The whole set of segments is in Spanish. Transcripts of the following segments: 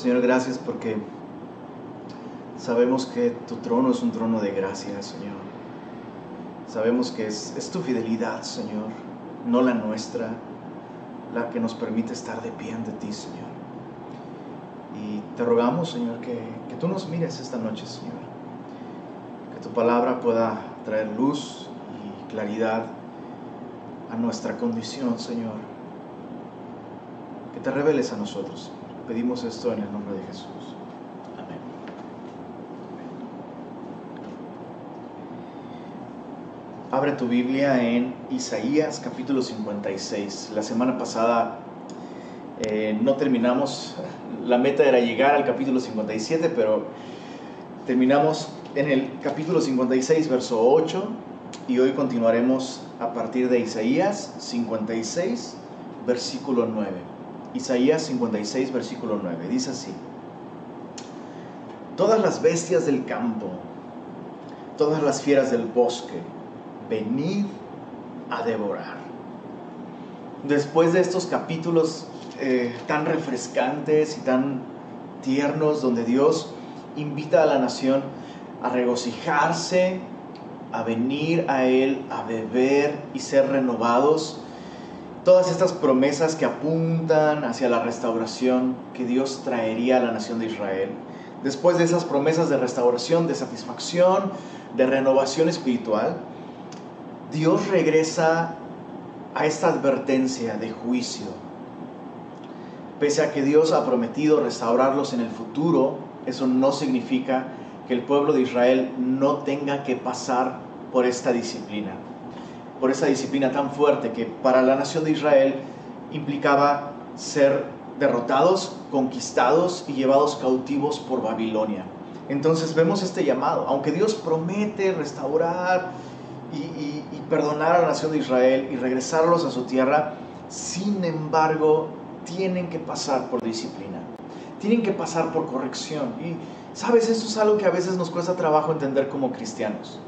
Señor, gracias porque sabemos que tu trono es un trono de gracia, Señor. Sabemos que es, tu fidelidad, Señor, no la nuestra, la que nos permite estar de pie ante ti, Señor. Y te rogamos, Señor, que, que tú nos mires esta noche, Señor. Que tu palabra pueda traer luz y claridad a nuestra condición, Señor. Que te reveles a nosotros. Pedimos esto en el nombre de Jesús. Amén. Abre tu Biblia en Isaías capítulo 56. La semana pasada eh, no terminamos, la meta era llegar al capítulo 57, pero terminamos en el capítulo 56, verso 8, y hoy continuaremos a partir de Isaías 56, versículo 9. Isaías 56, versículo 9. Dice así. Todas las bestias del campo, todas las fieras del bosque, venid a devorar. Después de estos capítulos eh, tan refrescantes y tan tiernos, donde Dios invita a la nación a regocijarse, a venir a Él, a beber y ser renovados. Todas estas promesas que apuntan hacia la restauración que Dios traería a la nación de Israel. Después de esas promesas de restauración, de satisfacción, de renovación espiritual, Dios regresa a esta advertencia de juicio. Pese a que Dios ha prometido restaurarlos en el futuro, eso no significa que el pueblo de Israel no tenga que pasar por esta disciplina, por esa disciplina tan fuerte que para la nación de Israel implicaba ser derrotados, conquistados y llevados cautivos por Babilonia. Entonces vemos este llamado, aunque Dios promete restaurar y, perdonar a la nación de Israel y regresarlos a su tierra, sin embargo tienen que pasar por disciplina, tienen que pasar por corrección. Y sabes, esto es algo que a veces nos cuesta trabajo entender como cristianos.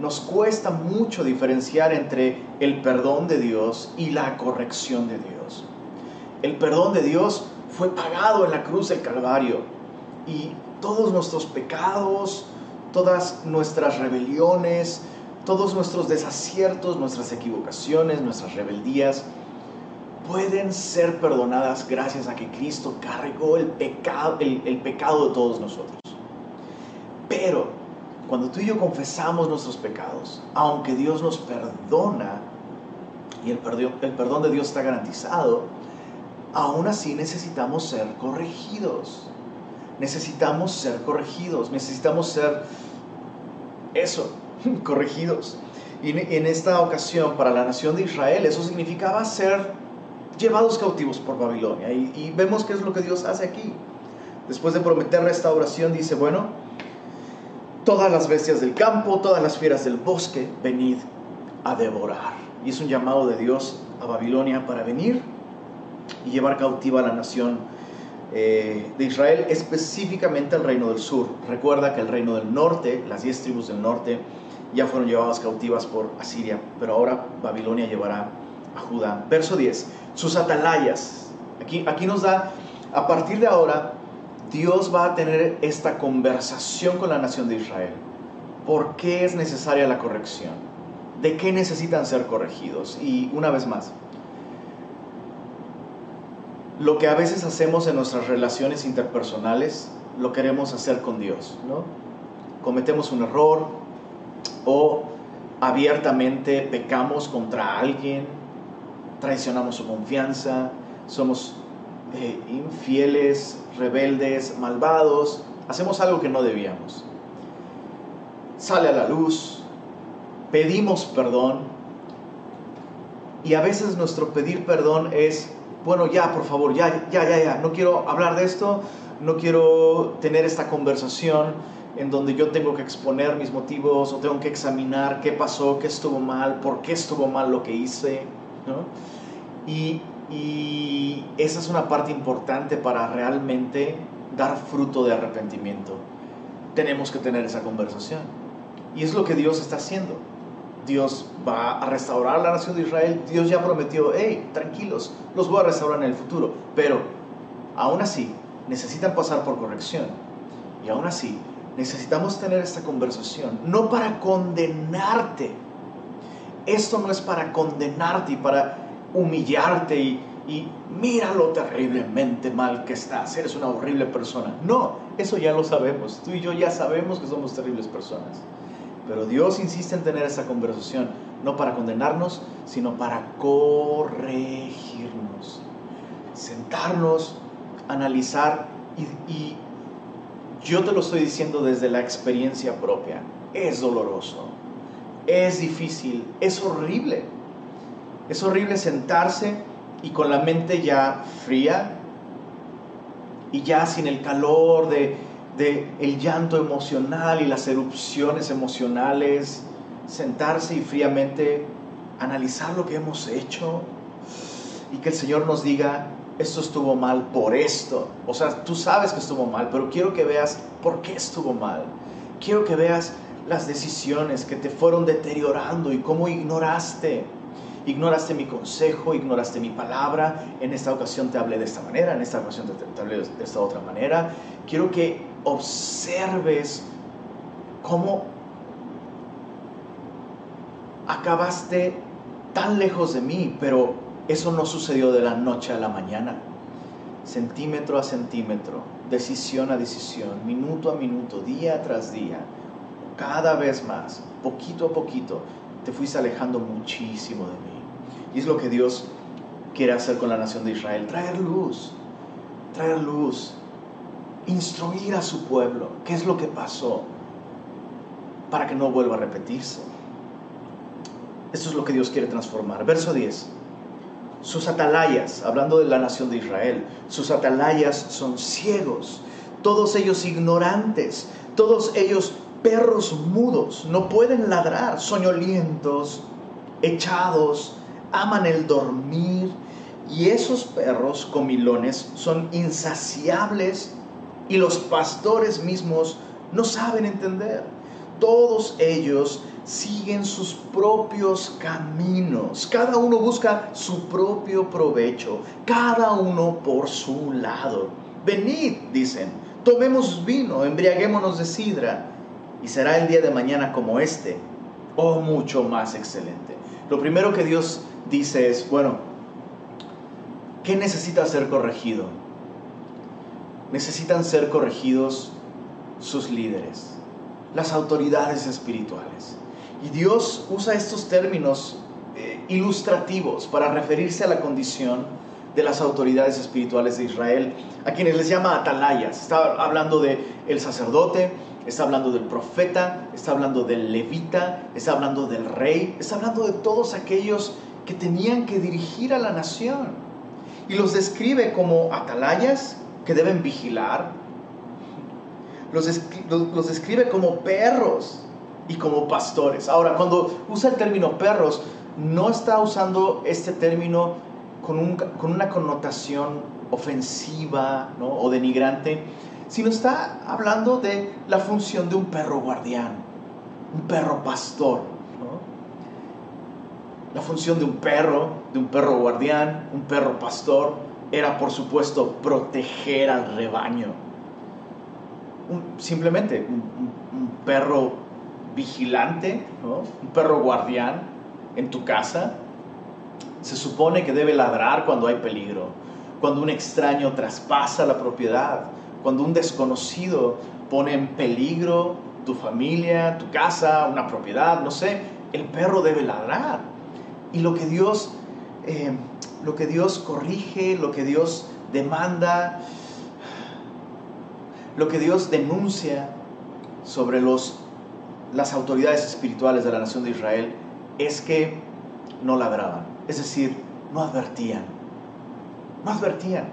Nos cuesta mucho diferenciar entre el perdón de Dios y la corrección de Dios. El perdón de Dios fue pagado en la cruz del Calvario y todos nuestros pecados, todas nuestras rebeliones, todos nuestros desaciertos, nuestras equivocaciones, nuestras rebeldías, pueden ser perdonadas gracias a que Cristo cargó el pecado, de todos nosotros. Pero cuando tú y yo confesamos nuestros pecados, aunque Dios nos perdona y el perdón, de Dios está garantizado, aún así necesitamos ser corregidos. Necesitamos ser corregidos, necesitamos ser eso, corregidos. Y en esta ocasión, para la nación de Israel, eso significaba ser llevados cautivos por Babilonia. Y, y, vemos qué es lo que Dios hace aquí. Después de prometer restauración, dice, bueno, todas las bestias del campo, todas las fieras del bosque, venid a devorar. Y es un llamado de Dios a Babilonia para venir y llevar cautiva a la nación eh, de Israel, específicamente el reino del sur. Recuerda que el reino del norte, las diez tribus del norte, ya fueron llevadas cautivas por Asiria, pero ahora Babilonia llevará a Judá. Verso 10, sus atalayas. Aquí, aquí nos da, a partir de ahora, Dios va a tener esta conversación con la nación de Israel. ¿Por qué es necesaria la corrección? ¿De qué necesitan ser corregidos? Y una vez más, lo que a veces hacemos en nuestras relaciones interpersonales, lo queremos hacer con Dios, ¿no? Cometemos un error o abiertamente pecamos contra alguien, traicionamos su confianza, somos infieles, rebeldes, malvados, hacemos algo que no debíamos. Sale a la luz, pedimos perdón y a veces nuestro pedir perdón es bueno, ya, por favor, ya, ya, ya, ya, no quiero hablar de esto, no quiero tener esta conversación en donde yo tengo que exponer mis motivos o tengo que examinar qué pasó, qué estuvo mal, por qué estuvo mal lo que hice, ¿no? Y, y esa es una parte importante para realmente dar fruto de arrepentimiento. Tenemos que tener esa conversación. Y es lo que Dios está haciendo. Dios va a restaurar la nación de Israel. Dios ya prometió, hey, tranquilos, los voy a restaurar en el futuro. Pero aún así, necesitan pasar por corrección. Y aún así, necesitamos tener esta conversación, no para condenarte. Esto no es para condenarte y para humillarte y, y mira lo terriblemente mal que estás, eres una horrible persona. No, eso ya lo sabemos, tú y yo ya sabemos que somos terribles personas. Pero Dios insiste en tener esa conversación, no para condenarnos, sino para corregirnos. Sentarnos, analizar y, yo te lo estoy diciendo desde la experiencia propia. Es doloroso, es difícil, es horrible. Es horrible sentarse y con la mente ya fría y ya sin el calor de, el llanto emocional y las erupciones emocionales, sentarse y fríamente analizar lo que hemos hecho y que el Señor nos diga, esto estuvo mal por esto. O sea, tú sabes que estuvo mal, pero quiero que veas por qué estuvo mal. Quiero que veas las decisiones que te fueron deteriorando y cómo ignoraste. Ignoraste mi consejo, ignoraste mi palabra. En esta ocasión te hablé de esta manera, en esta ocasión te, hablé de esta otra manera. Quiero que observes cómo acabaste tan lejos de mí, pero eso no sucedió de la noche a la mañana. Centímetro a centímetro, decisión a decisión, minuto a minuto, día tras día, cada vez más, poquito a poquito, te fuiste alejando muchísimo de mí. Y es lo que Dios quiere hacer con la nación de Israel, traer luz, traer luz, instruir a su pueblo qué es lo que pasó para que no vuelva a repetirse. Esto es lo que Dios quiere transformar. Verso 10 sus atalayas, hablando de la nación de Israel, sus atalayas son ciegos, todos ellos ignorantes, todos ellos perros mudos, no pueden ladrar, soñolientos, echados, aman el dormir, y esos perros comilones son insaciables y los pastores mismos no saben entender. Todos ellos siguen sus propios caminos. Cada uno busca su propio provecho, cada uno por su lado. Venid, dicen, tomemos vino, embriaguémonos de sidra, y será el día de mañana como este, o mucho más excelente. Lo primero que Dios dice es, bueno, ¿qué necesita ser corregido? Necesitan ser corregidos sus líderes, las autoridades espirituales. Y Dios usa estos términos eh, ilustrativos para referirse a la condición de las autoridades espirituales de Israel, a quienes les llama atalayas. Está hablando del el sacerdote, está hablando del profeta, está hablando del levita, está hablando del rey, está hablando de todos aquellos que tenían que dirigir a la nación. Y los describe como atalayas que deben vigilar. Los, los describe como perros y como pastores. Ahora, cuando usa el término perros, no está usando este término con, una connotación ofensiva o denigrante, sino está hablando de la función de un perro guardián, un perro pastor. La función de un perro, de un perro guardián, un perro pastor, era por supuesto proteger al rebaño. simplemente un perro vigilante, un perro guardián en tu casa, se supone que debe ladrar cuando hay peligro, cuando un extraño traspasa la propiedad, cuando un desconocido pone en peligro tu familia, tu casa, una propiedad, no sé, el perro debe ladrar. Y lo que Dios, eh, lo que Dios corrige, lo que Dios demanda, lo que Dios denuncia sobre los las autoridades espirituales de la nación de Israel es que no ladraban, es decir, no advertían, no advertían.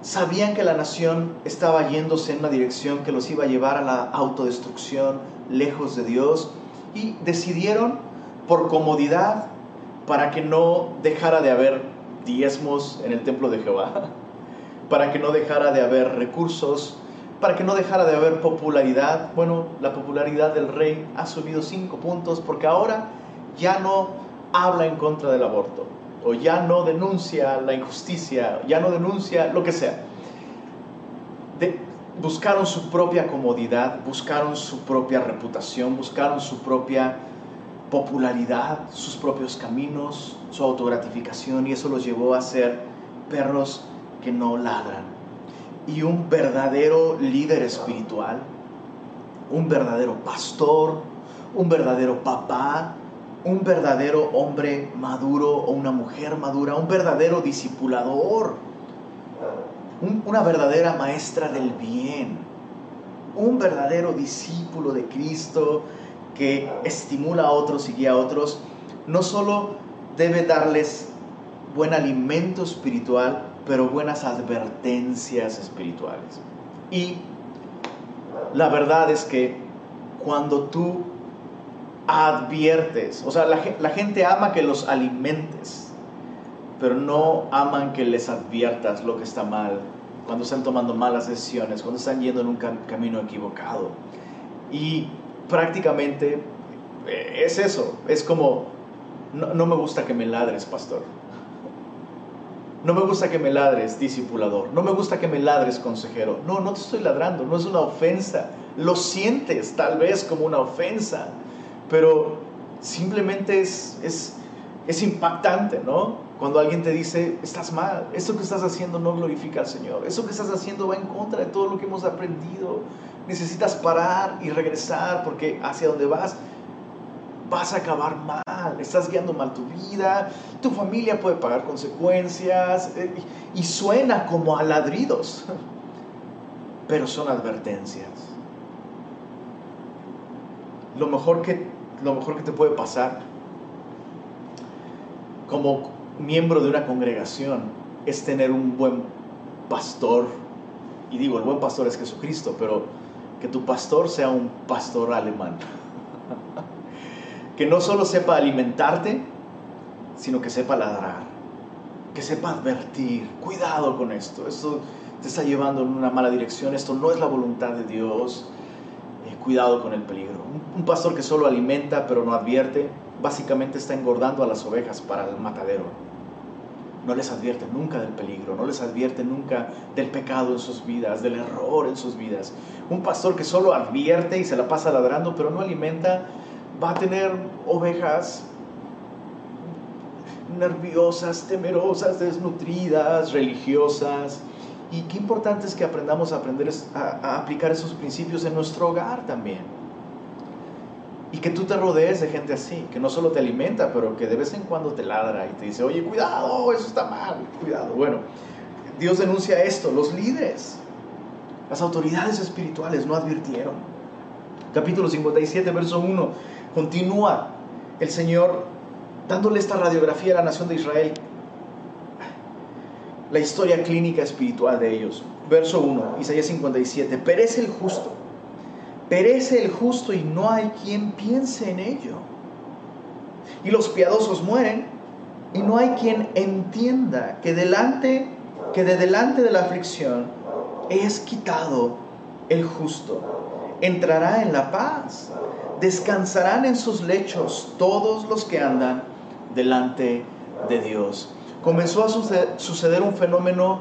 Sabían que la nación estaba yéndose en una dirección que los iba a llevar a la autodestrucción, lejos de Dios, y decidieron por comodidad, para que no dejara de haber diezmos en el templo de Jehová, para que no dejara de haber recursos para que no dejara de haber popularidad. Bueno, la popularidad del rey ha subido cinco puntos porque ahora ya no habla en contra del aborto, o ya no denuncia la injusticia, ya no denuncia lo que sea. buscaron su propia comodidad, buscaron su propia reputación, buscaron su propia popularidad, sus propios caminos, su autogratificación y eso los llevó a ser perros que no ladran. Y un verdadero líder espiritual, un verdadero pastor, un verdadero papá, un verdadero hombre maduro o una mujer madura, un verdadero discipulador, una verdadera maestra del bien, un verdadero discípulo de Cristo que estimula a otros y guía a otros, no solo debe darles buen alimento espiritual, pero buenas advertencias espirituales. Y la verdad es que cuando tú adviertes, o sea, la, gente ama que los alimentes, pero no aman que les adviertas lo que está mal, cuando están tomando malas decisiones, cuando están yendo en un camino equivocado. Y prácticamente eh, es eso, es como, no me gusta que me ladres, pastor. No me gusta que me ladres, discipulador. No me gusta que me ladres, consejero. No, no te estoy ladrando, no es una ofensa. Lo sientes tal vez como una ofensa, pero simplemente es, es, es impactante, ¿no? Cuando alguien te dice, estás mal, eso que estás haciendo no glorifica al Señor, eso que estás haciendo va en contra de todo lo que hemos aprendido. Necesitas parar y regresar porque hacia donde vas vas a acabar mal, estás guiando mal tu vida, tu familia puede pagar consecuencias eh, y suena como a ladridos, pero son advertencias. Lo mejor que, lo mejor que te puede pasar como miembro de una congregación es tener un buen pastor. Y digo, el buen pastor es Jesucristo, pero que tu pastor sea un pastor alemán. que no solo sepa alimentarte, sino que sepa ladrar, que sepa advertir, cuidado con esto, esto te está llevando en una mala dirección, esto no es la voluntad de Dios, cuidado con el peligro. Un, pastor que solo alimenta pero no advierte, básicamente está engordando a las ovejas para el matadero. No les advierte nunca del peligro, no les advierte nunca del pecado en sus vidas, del error en sus vidas. Un pastor que solo advierte y se la pasa ladrando, pero no alimenta, va a tener ovejas nerviosas, temerosas, desnutridas, religiosas. Y qué importante es que aprendamos a aprender a, aplicar esos principios en nuestro hogar también. Y que tú te rodees de gente así, que no solo te alimenta, pero que de vez en cuando te ladra y te dice, oye, cuidado, eso está mal, cuidado. Bueno, Dios denuncia esto, los líderes, las autoridades espirituales no advirtieron. Capítulo 57, verso 1 Continúa el Señor dándole esta radiografía a la nación de Israel, la historia clínica espiritual de ellos. Verso 1, Isaías 57, perece el justo, perece el justo y no hay quien piense en ello. Y los piadosos mueren y no hay quien entienda que delante que de delante de la aflicción es quitado el justo. Entrará en la paz descansarán en sus lechos todos los que andan delante de Dios. Comenzó a suceder un fenómeno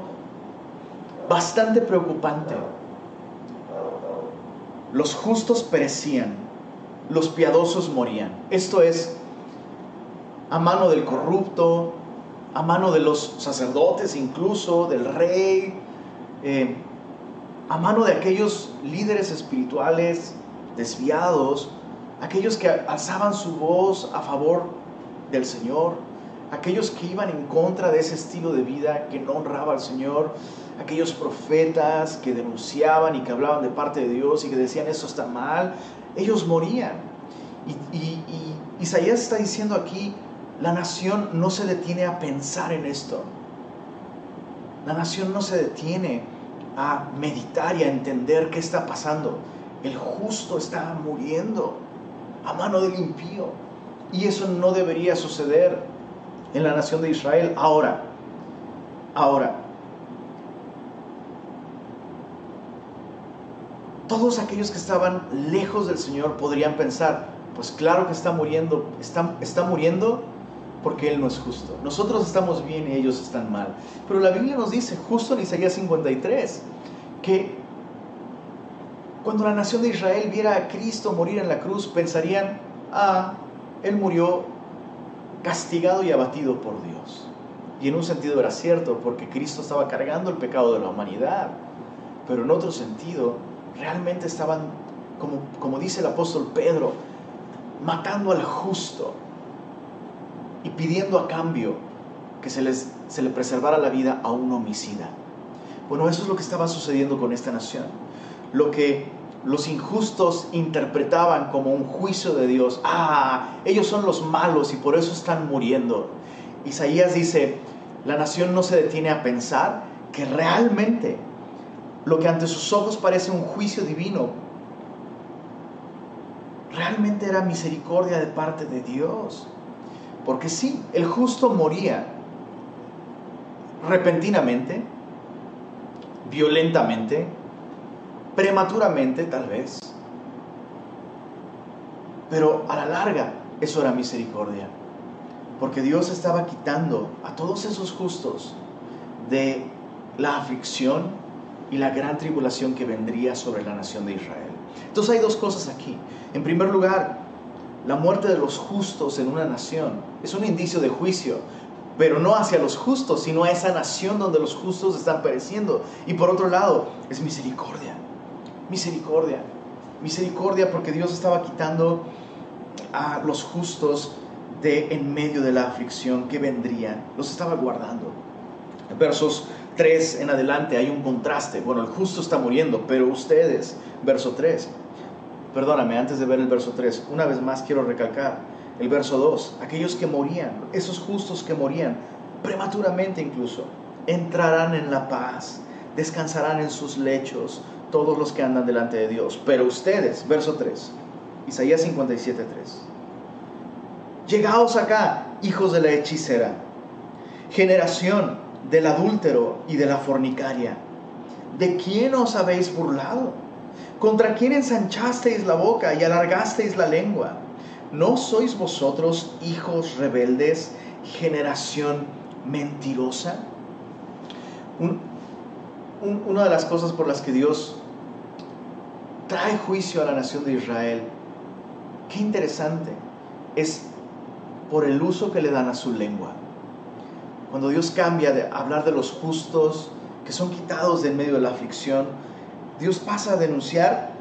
bastante preocupante. Los justos perecían, los piadosos morían. Esto es a mano del corrupto, a mano de los sacerdotes incluso, del rey, eh, a mano de aquellos líderes espirituales desviados aquellos que alzaban su voz a favor del Señor, aquellos que iban en contra de ese estilo de vida que no honraba al Señor, aquellos profetas que denunciaban y que hablaban de parte de Dios y que decían eso está mal, ellos morían. Y, Isaías está diciendo aquí, la nación no se detiene a pensar en esto. La nación no se detiene a meditar y a entender qué está pasando. El justo está muriendo a mano del impío. Y eso no debería suceder en la nación de Israel ahora. Ahora, todos aquellos que estaban lejos del Señor podrían pensar, pues claro que está muriendo, está, está muriendo porque Él no es justo. Nosotros estamos bien y ellos están mal. Pero la Biblia nos dice, justo en Isaías 53, que Cuando la nación de Israel viera a Cristo morir en la cruz, pensarían, ah, Él murió castigado y abatido por Dios. Y en un sentido era cierto, porque Cristo estaba cargando el pecado de la humanidad. Pero en otro sentido, realmente estaban, como, como dice el apóstol Pedro, matando al justo y pidiendo a cambio que se, les, se le preservara la vida a un homicida. Bueno, eso es lo que estaba sucediendo con esta nación. Lo que los injustos interpretaban como un juicio de Dios. Ah, ellos son los malos y por eso están muriendo. Isaías dice, la nación no se detiene a pensar que realmente lo que ante sus ojos parece un juicio divino, realmente era misericordia de parte de Dios. Porque sí, el justo moría repentinamente, violentamente, prematuramente tal vez. Pero a la larga eso era misericordia. Porque Dios estaba quitando a todos esos justos de la aflicción y la gran tribulación que vendría sobre la nación de Israel. Entonces hay dos cosas aquí. En primer lugar, la muerte de los justos en una nación es un indicio de juicio, pero no hacia los justos, sino a esa nación donde los justos están pereciendo. Y por otro lado, es misericordia. Misericordia. Misericordia porque Dios estaba quitando a los justos de en medio de la aflicción que vendría. Los estaba guardando. Versos 3 en adelante hay un contraste. Bueno, el justo está muriendo, pero ustedes, verso 3, perdóname, antes de ver el verso 3, una vez más quiero recalcar el verso 2, aquellos que morían, esos justos que morían, prematuramente incluso, entrarán en la paz, descansarán en sus lechos todos los que andan delante de Dios. Pero ustedes, verso 3, Isaías 57, 3, llegaos acá, hijos de la hechicera, generación del adúltero y de la fornicaria. ¿De quién os habéis burlado? ¿Contra quién ensanchasteis la boca y alargasteis la lengua? ¿No sois vosotros hijos rebeldes, generación mentirosa? una de las cosas por las que Dios trae juicio a la nación de Israel, qué interesante, es por el uso que le dan a su lengua. Cuando Dios cambia de hablar de los justos que son quitados de en medio de la aflicción, Dios pasa a denunciar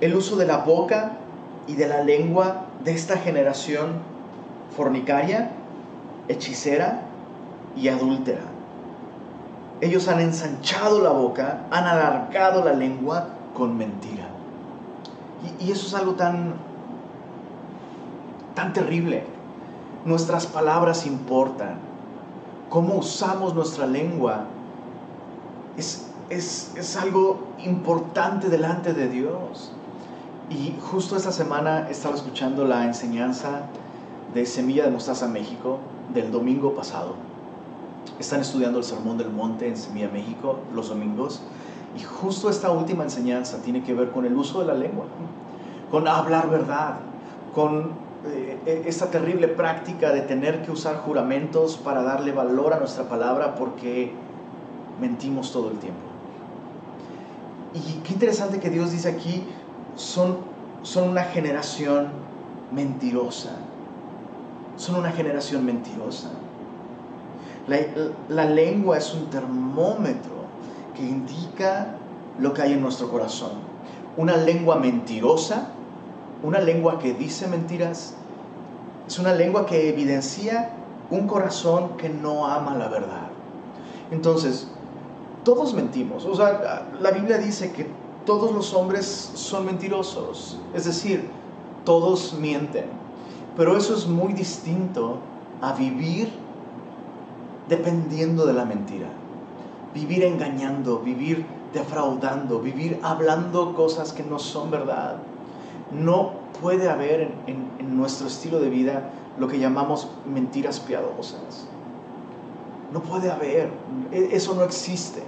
el uso de la boca y de la lengua de esta generación fornicaria, hechicera y adúltera. Ellos han ensanchado la boca, han alargado la lengua con mentira. Y, eso es algo tan, tan terrible. Nuestras palabras importan. Cómo usamos nuestra lengua es, es, algo importante delante de Dios. Y justo esta semana estaba escuchando la enseñanza de Semilla de Mostaza México del domingo pasado. Están estudiando el Sermón del Monte en Semilla México los domingos. Y justo esta última enseñanza tiene que ver con el uso de la lengua, con hablar verdad, con eh, e, esta terrible práctica de tener que usar juramentos para darle valor a nuestra palabra porque mentimos todo el tiempo. Y qué interesante que Dios dice aquí, son, una generación mentirosa. Son una generación mentirosa. La, la lengua es un termómetro que indica lo que hay en nuestro corazón. Una lengua mentirosa, una lengua que dice mentiras, es una lengua que evidencia un corazón que no ama la verdad. Entonces, todos mentimos. O sea, la Biblia dice que todos los hombres son mentirosos. Es decir, todos mienten. Pero eso es muy distinto a vivir dependiendo de la mentira. Vivir engañando, vivir defraudando, vivir hablando cosas que no son verdad. No puede haber en, nuestro estilo de vida lo que llamamos mentiras piadosas. No puede haber, e, eso no existe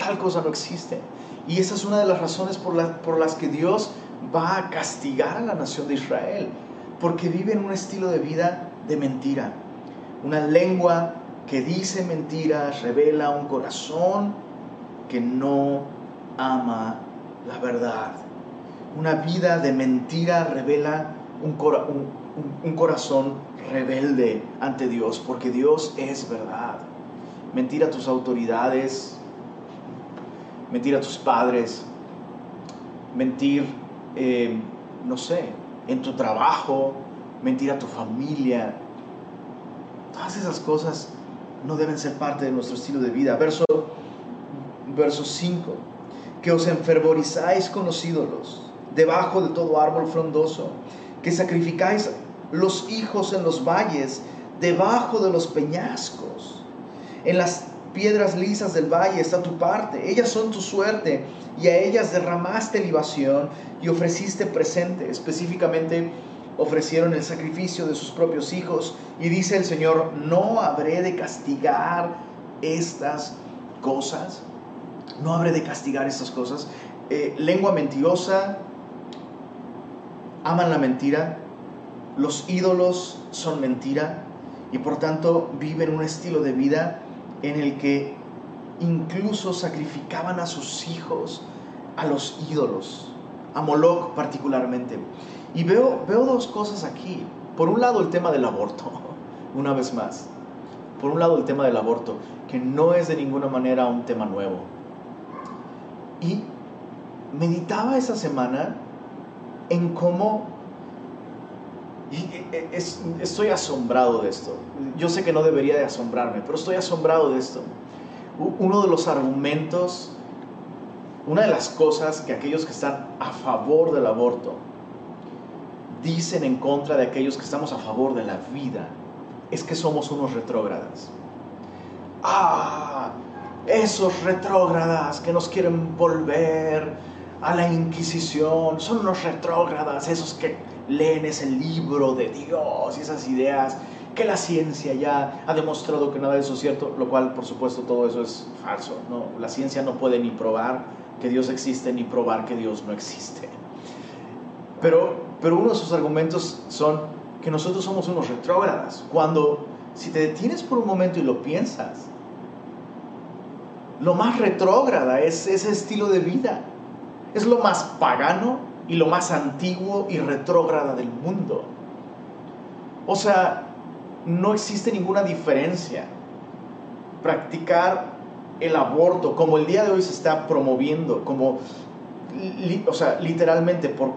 tal cosa no existe. Y esa es una de las razones por, por las que Dios va a castigar a la nación de Israel, porque vive en un estilo de vida de mentira, una lengua que dice mentiras, revela un corazón que no ama la verdad. Una vida de mentira revela un, corazón rebelde ante Dios, porque Dios es verdad. Mentir a tus autoridades, mentir a tus padres, mentir, eh, no sé, en tu trabajo, mentir a tu familia. Todas esas cosas no deben ser parte de nuestro estilo de vida. Verso, verso 5. Que os enfervorizáis con los ídolos, debajo de todo árbol frondoso, que sacrificáis los hijos en los valles, debajo de los peñascos. En las piedras lisas del valle está tu parte, ellas son tu suerte, y a ellas derramaste libación y ofreciste presente, específicamente ofrecieron el sacrificio de sus propios hijos. Y dice el Señor, no habré de castigar estas cosas. No habré de castigar estas cosas. Eh, lengua mentirosa, aman la mentira, los ídolos son mentira y por tanto viven un estilo de vida en el que incluso sacrificaban a sus hijos a los ídolos, a Moloch particularmente. Y veo, veo dos cosas aquí. Por un lado el tema del aborto, una vez más. Por un lado el tema del aborto, que no es de ninguna manera un tema nuevo. Y meditaba esa semana en cómo... E, e, estoy asombrado de esto. Yo sé que no debería de asombrarme, pero estoy asombrado de esto. Uno de los argumentos, una de las cosas que aquellos que están a favor del aborto dicen en contra de aquellos que estamos a favor de la vida es que somos unos retrógradas. Ah, esos retrógradas que nos quieren volver a la Inquisición, son unos retrógradas, esos que leen ese libro de Dios y esas ideas que la ciencia ya ha demostrado que nada de eso es cierto, lo cual por supuesto todo eso es falso. ¿no? La ciencia no puede ni probar que Dios existe ni probar que Dios no existe. Pero, pero uno de sus argumentos son que nosotros somos unos retrógradas. Cuando, si te detienes por un momento y lo piensas, lo más retrógrada es ese estilo de vida. Es lo más pagano y lo más antiguo y retrógrada del mundo. O sea, no existe ninguna diferencia. Practicar el aborto, como el día de hoy se está promoviendo, como, o sea, literalmente por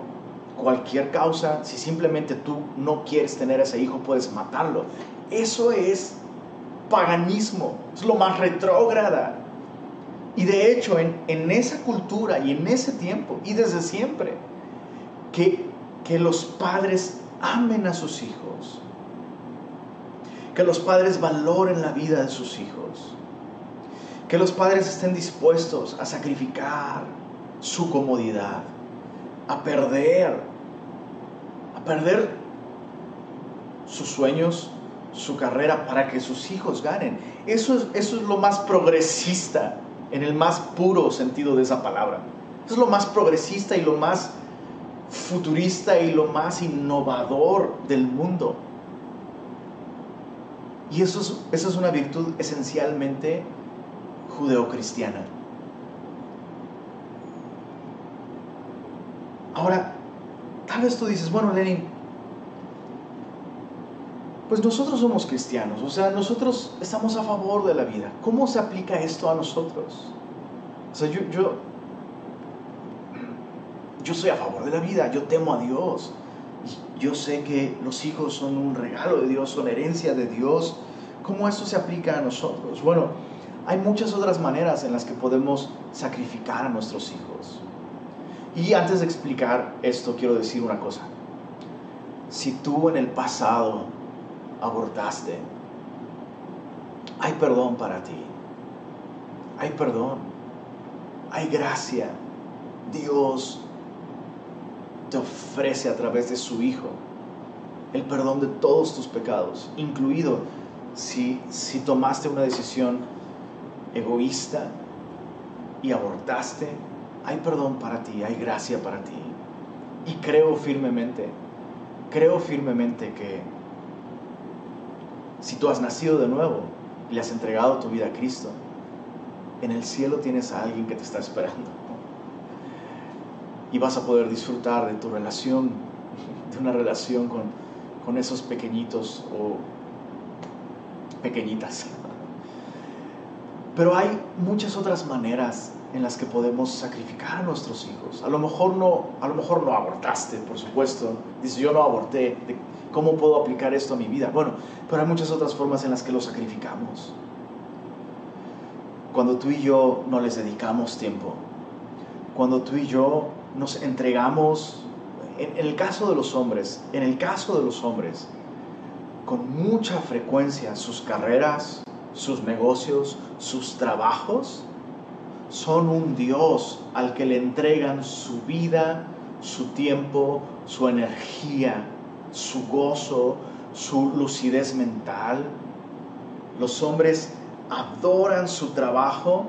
cualquier causa, si simplemente tú no quieres tener a ese hijo, puedes matarlo. Eso es paganismo, es lo más retrógrada. Y de hecho, en, en esa cultura y en ese tiempo, y desde siempre, que, que los padres amen a sus hijos, que los padres valoren la vida de sus hijos, que los padres estén dispuestos a sacrificar su comodidad, a perder, a perder sus sueños, su carrera para que sus hijos ganen. Eso es, eso es lo más progresista en el más puro sentido de esa palabra. es lo más progresista y lo más futurista y lo más innovador del mundo. Y eso es, eso es una virtud esencialmente judeocristiana. Ahora, tal vez tú dices, bueno, Lenin, pues nosotros somos cristianos, o sea, nosotros estamos a favor de la vida. ¿Cómo se aplica esto a nosotros? O sea, yo, yo, yo soy a favor de la vida, yo temo a Dios. yo sé que los hijos son un regalo de Dios, son herencia de Dios. ¿Cómo esto se aplica a nosotros? Bueno, hay muchas otras maneras en las que podemos sacrificar a nuestros hijos. Y antes de explicar esto, quiero decir una cosa. Si tú en el pasado abortaste, hay perdón para ti. Hay perdón. Hay gracia. Dios te ofrece a través de su Hijo el perdón de todos tus pecados, incluido si, si tomaste una decisión egoísta y abortaste hay perdón para ti, hay gracia para ti. Y creo firmemente, creo firmemente que si tú has nacido de nuevo y le has entregado tu vida a Cristo, en el cielo tienes a alguien que te está esperando. y vas a poder disfrutar de tu relación, de una relación con, con esos pequeñitos o pequeñitas. Pero hay muchas otras maneras en las que podemos sacrificar a nuestros hijos. A lo mejor no, a lo mejor no abortaste, por supuesto. Dices, yo no aborté. ¿Cómo puedo aplicar esto a mi vida? Bueno, pero hay muchas otras formas en las que lo sacrificamos. Cuando tú y yo no les dedicamos tiempo, cuando tú y yo nos entregamos, en, el caso de los hombres, en el caso de los hombres, con mucha frecuencia sus carreras, sus negocios, sus trabajos, son un Dios al que le entregan su vida, su tiempo, su energía, su gozo, su lucidez mental. Los hombres adoran su trabajo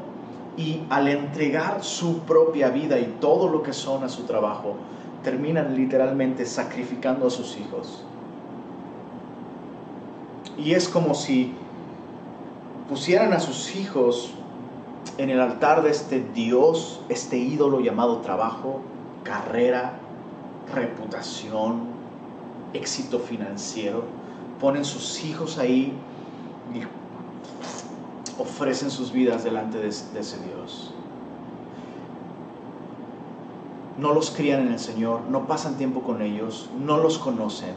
y al entregar su propia vida y todo lo que son a su trabajo, terminan literalmente sacrificando a sus hijos. Y es como si pusieran a sus hijos en el altar de este Dios, este ídolo llamado trabajo, carrera, reputación, éxito financiero, ponen sus hijos ahí y ofrecen sus vidas delante de, ese Dios. No los crían en el Señor, no pasan tiempo con ellos, no los conocen,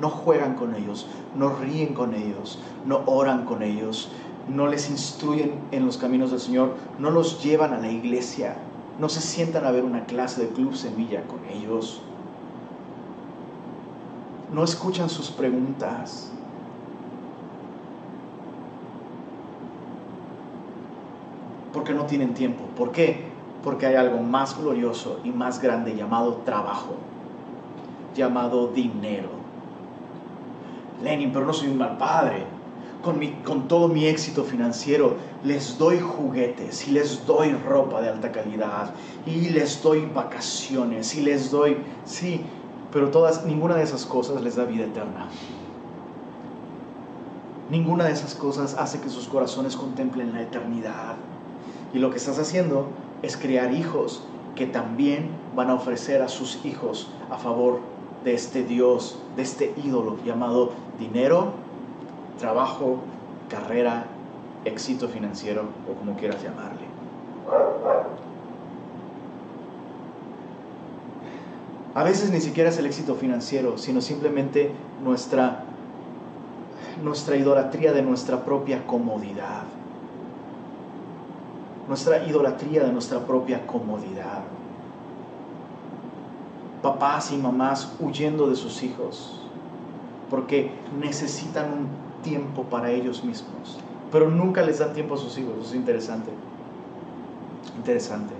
no juegan con ellos, no ríen con ellos, no oran con ellos, no les instruyen en los caminos del Señor, no los llevan a la iglesia, no se sientan a ver una clase de club semilla con ellos, no escuchan sus preguntas. Porque no tienen tiempo. ¿Por qué? Porque hay algo más glorioso y más grande llamado trabajo, llamado dinero. Lenin, pero no soy un mal padre con, todo mi éxito financiero, les doy juguetes y les doy ropa de alta calidad y les doy vacaciones y les doy, sí, pero todas, ninguna de esas cosas les da vida eterna. Ninguna de esas cosas hace que sus corazones contemplen la eternidad. Y lo que estás haciendo es crear hijos que también van a ofrecer a sus hijos a favor de este Dios, de este ídolo llamado dinero, trabajo, carrera, éxito financiero o como quieras llamarle. A veces ni siquiera es el éxito financiero, sino simplemente nuestra, nuestra idolatría de nuestra propia comodidad. Nuestra idolatría de nuestra propia comodidad. Papás y mamás huyendo de sus hijos porque necesitan un tiempo para ellos mismos, pero nunca les dan tiempo a sus hijos. es interesante. Interesante.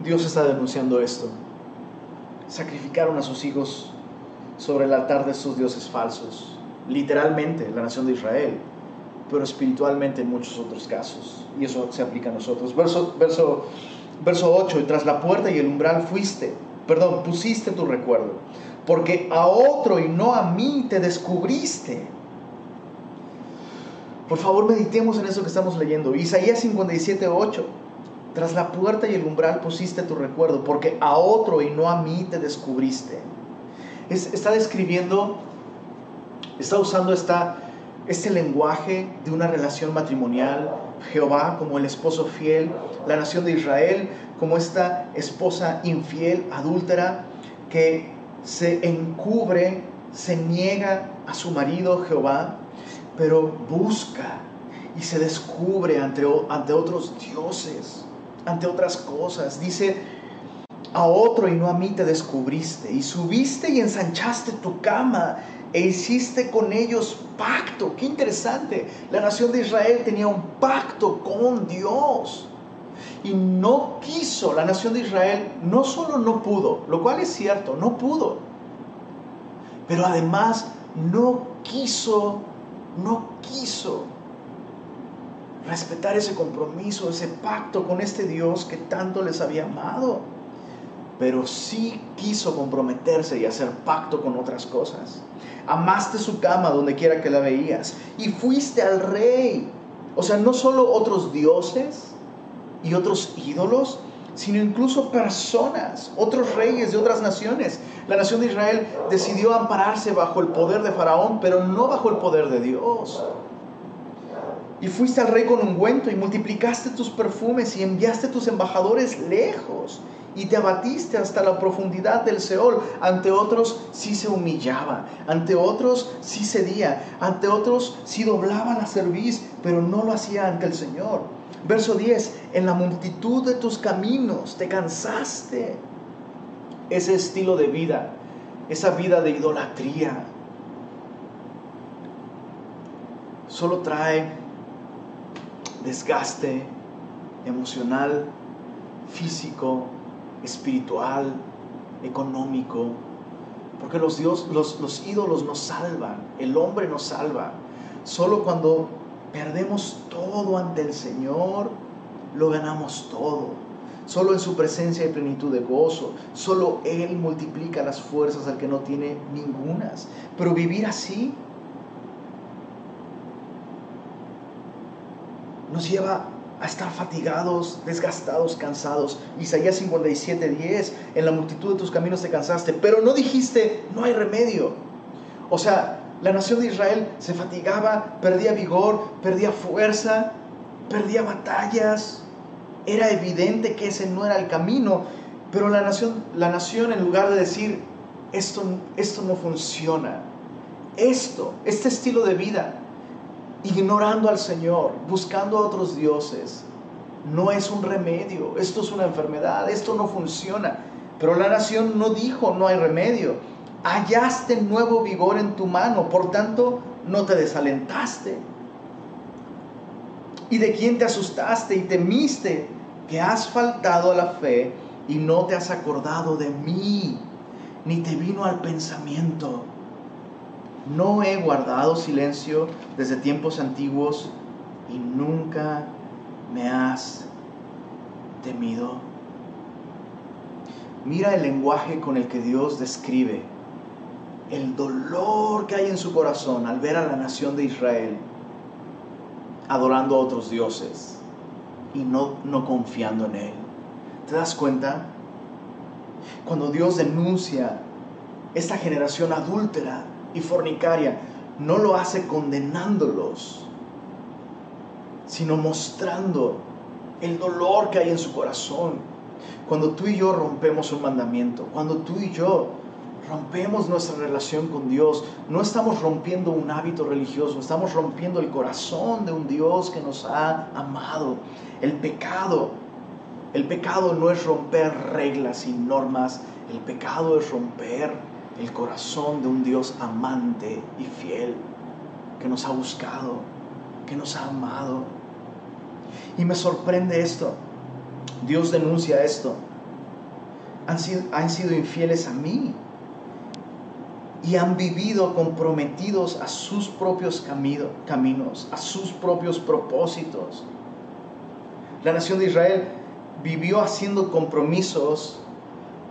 Dios está denunciando esto. Sacrificaron a sus hijos sobre el altar de sus dioses falsos, literalmente la nación de Israel, pero espiritualmente en muchos otros casos. Y eso se aplica a nosotros. Verso, verso, verso 8, y tras la puerta y el umbral fuiste, perdón, pusiste tu recuerdo porque a otro y no a mí te descubriste. Por favor, meditemos en eso que estamos leyendo. Isaías 57, 8. Tras la puerta y el umbral pusiste tu recuerdo, porque a otro y no a mí te descubriste. está describiendo, está usando esta, este lenguaje de una relación matrimonial. Jehová como el esposo fiel, la nación de Israel como esta esposa infiel, adúltera, que se encubre, se niega a su marido Jehová, pero busca y se descubre ante, otros dioses, ante otras cosas. Dice, a otro y no a mí te descubriste, y subiste y ensanchaste tu cama e hiciste con ellos pacto. Qué interesante. La nación de Israel tenía un pacto con Dios. Y no quiso, la nación de Israel no solo no pudo, lo cual es cierto, no pudo, pero además no quiso, no quiso respetar ese compromiso, ese pacto con este Dios que tanto les había amado. Pero sí quiso comprometerse y hacer pacto con otras cosas. Amaste su cama donde quiera que la veías y fuiste al rey. O sea, no solo otros dioses, y otros ídolos, sino incluso personas, otros reyes de otras naciones. La nación de Israel decidió ampararse bajo el poder de Faraón, pero no bajo el poder de Dios. Y fuiste al rey con ungüento y multiplicaste tus perfumes y enviaste tus embajadores lejos y te abatiste hasta la profundidad del Seol. Ante otros sí se humillaba, ante otros sí cedía, ante otros sí doblaba la cerviz, pero no lo hacía ante el Señor. Verso 10, en la multitud de tus caminos te cansaste. Ese estilo de vida, esa vida de idolatría, solo trae desgaste emocional, físico, espiritual, económico. Porque los, Dios, los, los ídolos nos salvan, el hombre nos salva. Solo cuando perdemos todo ante el Señor, lo ganamos todo. Solo en su presencia hay plenitud de gozo. Solo Él multiplica las fuerzas al que no tiene ningunas. Pero vivir así nos lleva a estar fatigados, desgastados, cansados. Isaías 57, 10, en la multitud de tus caminos te cansaste, pero no dijiste, no hay remedio. O sea, la nación de Israel se fatigaba, perdía vigor, perdía fuerza, perdía batallas. Era evidente que ese no era el camino, pero la nación, la nación en lugar de decir, esto, esto no funciona, esto, este estilo de vida, ignorando al Señor, buscando a otros dioses, no es un remedio, esto es una enfermedad, esto no funciona. Pero la nación no dijo, no hay remedio. Hallaste nuevo vigor en tu mano, por tanto, no te desalentaste. ¿Y de quién te asustaste y temiste que has faltado a la fe y no te has acordado de mí, ni te vino al pensamiento? No he guardado silencio desde tiempos antiguos y nunca me has temido. Mira el lenguaje con el que Dios describe el dolor que hay en su corazón al ver a la nación de Israel adorando a otros dioses y no, no confiando en Él. ¿Te das cuenta? Cuando Dios denuncia esta generación adúltera, y fornicaria, no lo hace condenándolos, sino mostrando el dolor que hay en su corazón. Cuando tú y yo rompemos un mandamiento, cuando tú y yo rompemos nuestra relación con Dios, no estamos rompiendo un hábito religioso, estamos rompiendo el corazón de un Dios que nos ha amado. El pecado, el pecado no es romper reglas y normas, el pecado es romper el corazón de un Dios amante y fiel que nos ha buscado, que nos ha amado. Y me sorprende esto. Dios denuncia esto. Han sido, han sido infieles a mí y han vivido comprometidos a sus propios caminos, a sus propios propósitos. La nación de Israel vivió haciendo compromisos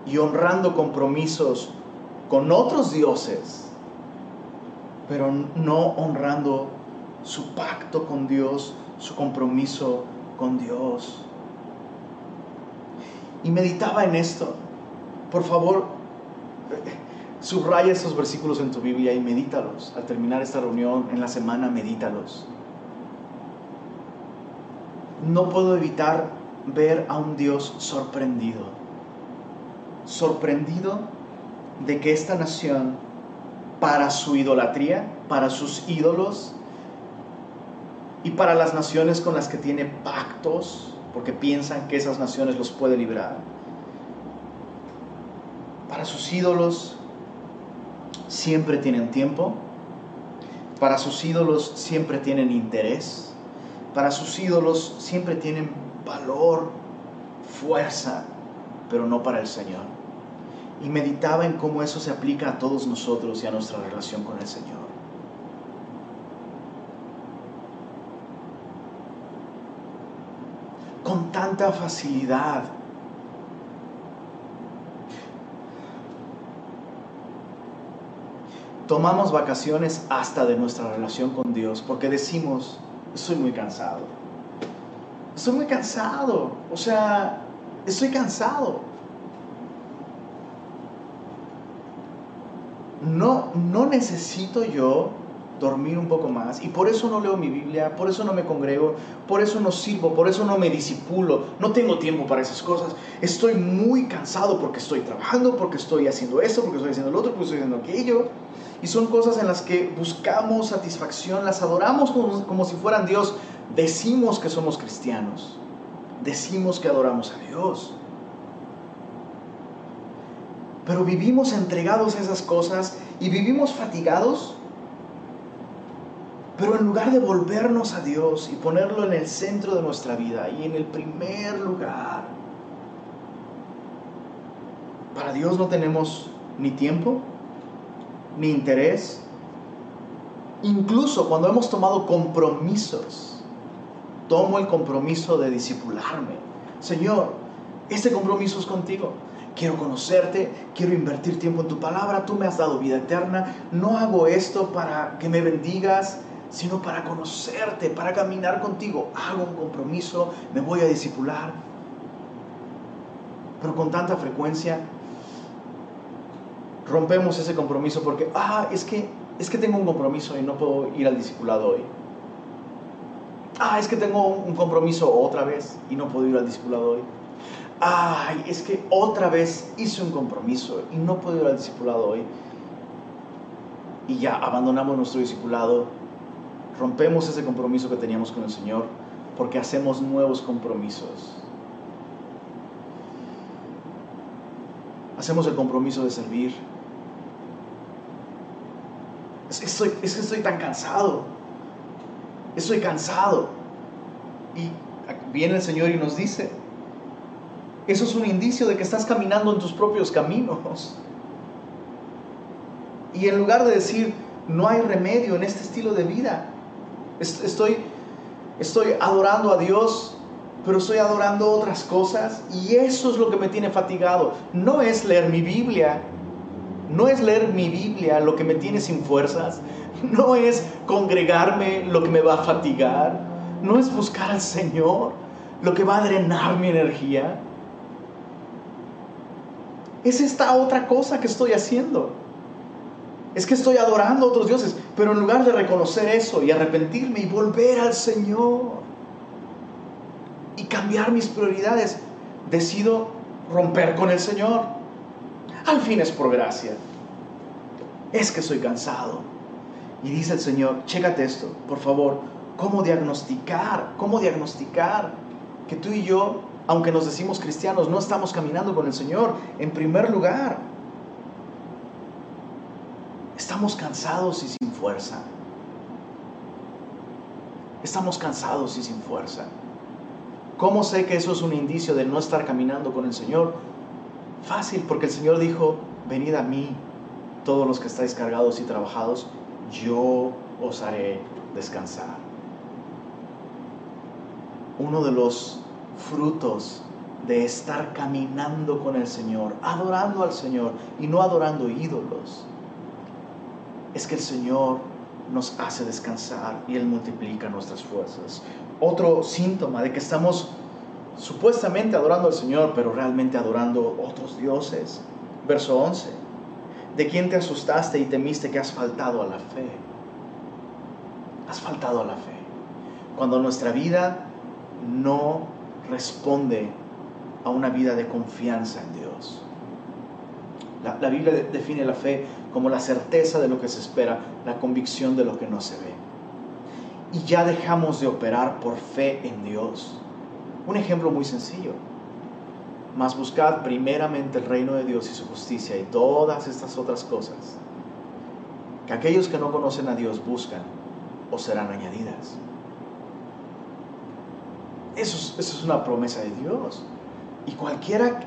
y honrando compromisos con otros dioses, pero no honrando su pacto con Dios, su compromiso con Dios. Y meditaba en esto. Por favor, subraya estos versículos en tu Biblia y medítalos. Al terminar esta reunión en la semana, medítalos. No puedo evitar ver a un Dios sorprendido. Sorprendido de que esta nación, para su idolatría, para sus ídolos y para las naciones con las que tiene pactos, porque piensan que esas naciones los puede librar, para sus ídolos siempre tienen tiempo, para sus ídolos siempre tienen interés, para sus ídolos siempre tienen valor, fuerza, pero no para el Señor y meditaba en cómo eso se aplica a todos nosotros y a nuestra relación con el Señor. Con tanta facilidad. Tomamos vacaciones hasta de nuestra relación con Dios porque decimos, estoy muy cansado. Estoy muy cansado. O sea, Estoy cansado. No, no necesito yo dormir un poco más y por eso no leo mi Biblia, por eso no me congrego, por eso no sirvo, por eso no me disipulo, no tengo tiempo para esas cosas. Estoy muy cansado porque estoy trabajando, porque estoy haciendo esto, porque estoy haciendo lo otro, porque estoy haciendo aquello. Y son cosas en las que buscamos satisfacción, las adoramos como, como si fueran Dios. Decimos que somos cristianos, decimos que adoramos a Dios. Pero vivimos entregados a esas cosas y vivimos fatigados pero en lugar de volvernos a Dios y ponerlo en el centro de nuestra vida y en el primer lugar, para Dios no tenemos ni tiempo, ni interés. Incluso cuando hemos tomado compromisos, tomo el compromiso de disipularme. Señor, este compromiso es contigo. Quiero conocerte, quiero invertir tiempo en tu palabra, tú me has dado vida eterna. No hago esto para que me bendigas, sino para conocerte, para caminar contigo. Hago un compromiso, me voy a discipular. Pero con tanta frecuencia rompemos ese compromiso porque, ah, es que, es que tengo un compromiso y no puedo ir al discipulado hoy. Ah, es que tengo un compromiso otra vez y no puedo ir al discipulado hoy. Ay, es que otra vez hice un compromiso y no puedo ir al discipulado hoy. Y ya abandonamos nuestro discipulado rompemos ese compromiso que teníamos con el Señor porque hacemos nuevos compromisos. Hacemos el compromiso de servir. Es que estoy, es que estoy tan cansado. Estoy cansado. Y viene el Señor y nos dice, eso es un indicio de que estás caminando en tus propios caminos. Y en lugar de decir, no hay remedio en este estilo de vida, Estoy, estoy adorando a Dios, pero estoy adorando otras cosas y eso es lo que me tiene fatigado. No es leer mi Biblia, no es leer mi Biblia lo que me tiene sin fuerzas, no es congregarme lo que me va a fatigar, no es buscar al Señor lo que va a drenar mi energía. Es esta otra cosa que estoy haciendo es que estoy adorando a otros dioses, pero en lugar de reconocer eso y arrepentirme y volver al Señor y cambiar mis prioridades, decido romper con el Señor. Al fin es por gracia. Es que soy cansado. Y dice el Señor, chécate esto, por favor, ¿cómo diagnosticar? ¿Cómo diagnosticar que tú y yo, aunque nos decimos cristianos, no estamos caminando con el Señor? En primer lugar, Estamos cansados y sin fuerza. Estamos cansados y sin fuerza. ¿Cómo sé que eso es un indicio de no estar caminando con el Señor? Fácil, porque el Señor dijo, venid a mí, todos los que estáis cargados y trabajados, yo os haré descansar. Uno de los frutos de estar caminando con el Señor, adorando al Señor y no adorando ídolos, es que el Señor nos hace descansar y Él multiplica nuestras fuerzas. Otro síntoma de que estamos supuestamente adorando al Señor, pero realmente adorando otros dioses. Verso 11. ¿De quién te asustaste y temiste que has faltado a la fe? Has faltado a la fe. Cuando nuestra vida no responde a una vida de confianza en Dios. La, la Biblia define la fe como la certeza de lo que se espera, la convicción de lo que no se ve. Y ya dejamos de operar por fe en Dios. Un ejemplo muy sencillo. Mas buscad primeramente el reino de Dios y su justicia y todas estas otras cosas que aquellos que no conocen a Dios buscan o serán añadidas. Eso es, eso es una promesa de Dios. Y cualquiera